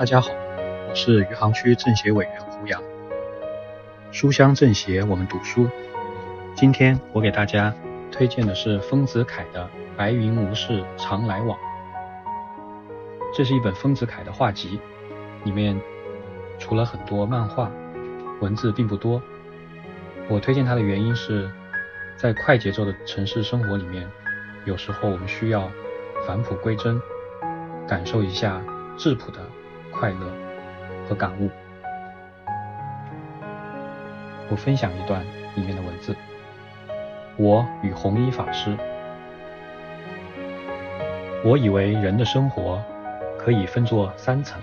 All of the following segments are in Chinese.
大家好，我是余杭区政协委员胡杨。书香政协，我们读书。今天我给大家推荐的是丰子恺的《白云无事常来往》。这是一本丰子恺的画集，里面除了很多漫画，文字并不多。我推荐它的原因是，在快节奏的城市生活里面，有时候我们需要返璞归真，感受一下质朴的。快乐和感悟。我分享一段里面的文字：我与弘一法师。我以为人的生活可以分作三层：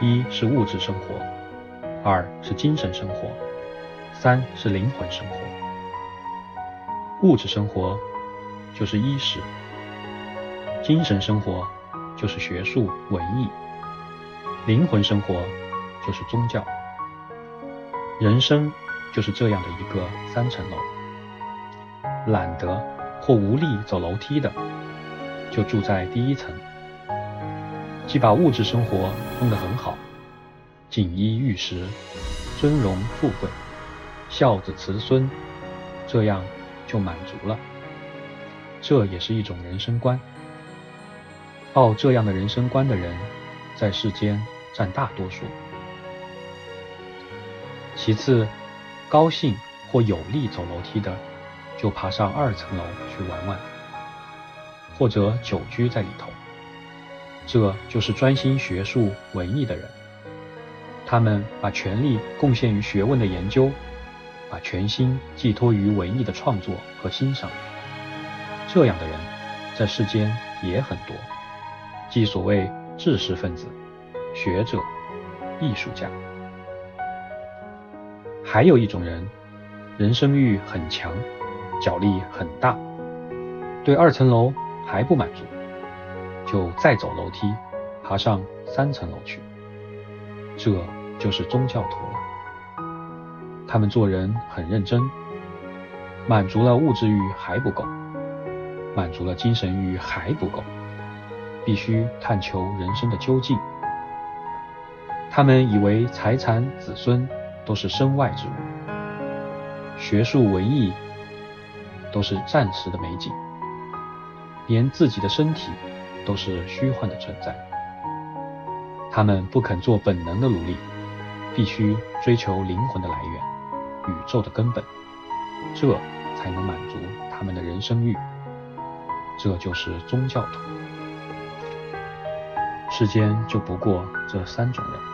一是物质生活，二是精神生活，三是灵魂生活。物质生活就是衣食，精神生活就是学术文艺。灵魂生活就是宗教，人生就是这样的一个三层楼。懒得或无力走楼梯的，就住在第一层，既把物质生活弄得很好，锦衣玉食、尊荣富贵、孝子慈孙，这样就满足了。这也是一种人生观。抱这样的人生观的人。在世间占大多数。其次，高兴或有力走楼梯的，就爬上二层楼去玩玩，或者久居在里头。这就是专心学术文艺的人。他们把全力贡献于学问的研究，把全心寄托于文艺的创作和欣赏。这样的人，在世间也很多，即所谓。知识分子、学者、艺术家，还有一种人，人生欲很强，脚力很大，对二层楼还不满足，就再走楼梯，爬上三层楼去。这就是宗教徒了。他们做人很认真，满足了物质欲还不够，满足了精神欲还不够。必须探求人生的究竟。他们以为财产、子孙都是身外之物，学术、文艺都是暂时的美景，连自己的身体都是虚幻的存在。他们不肯做本能的努力，必须追求灵魂的来源、宇宙的根本，这才能满足他们的人生欲。这就是宗教徒。世间就不过这三种人。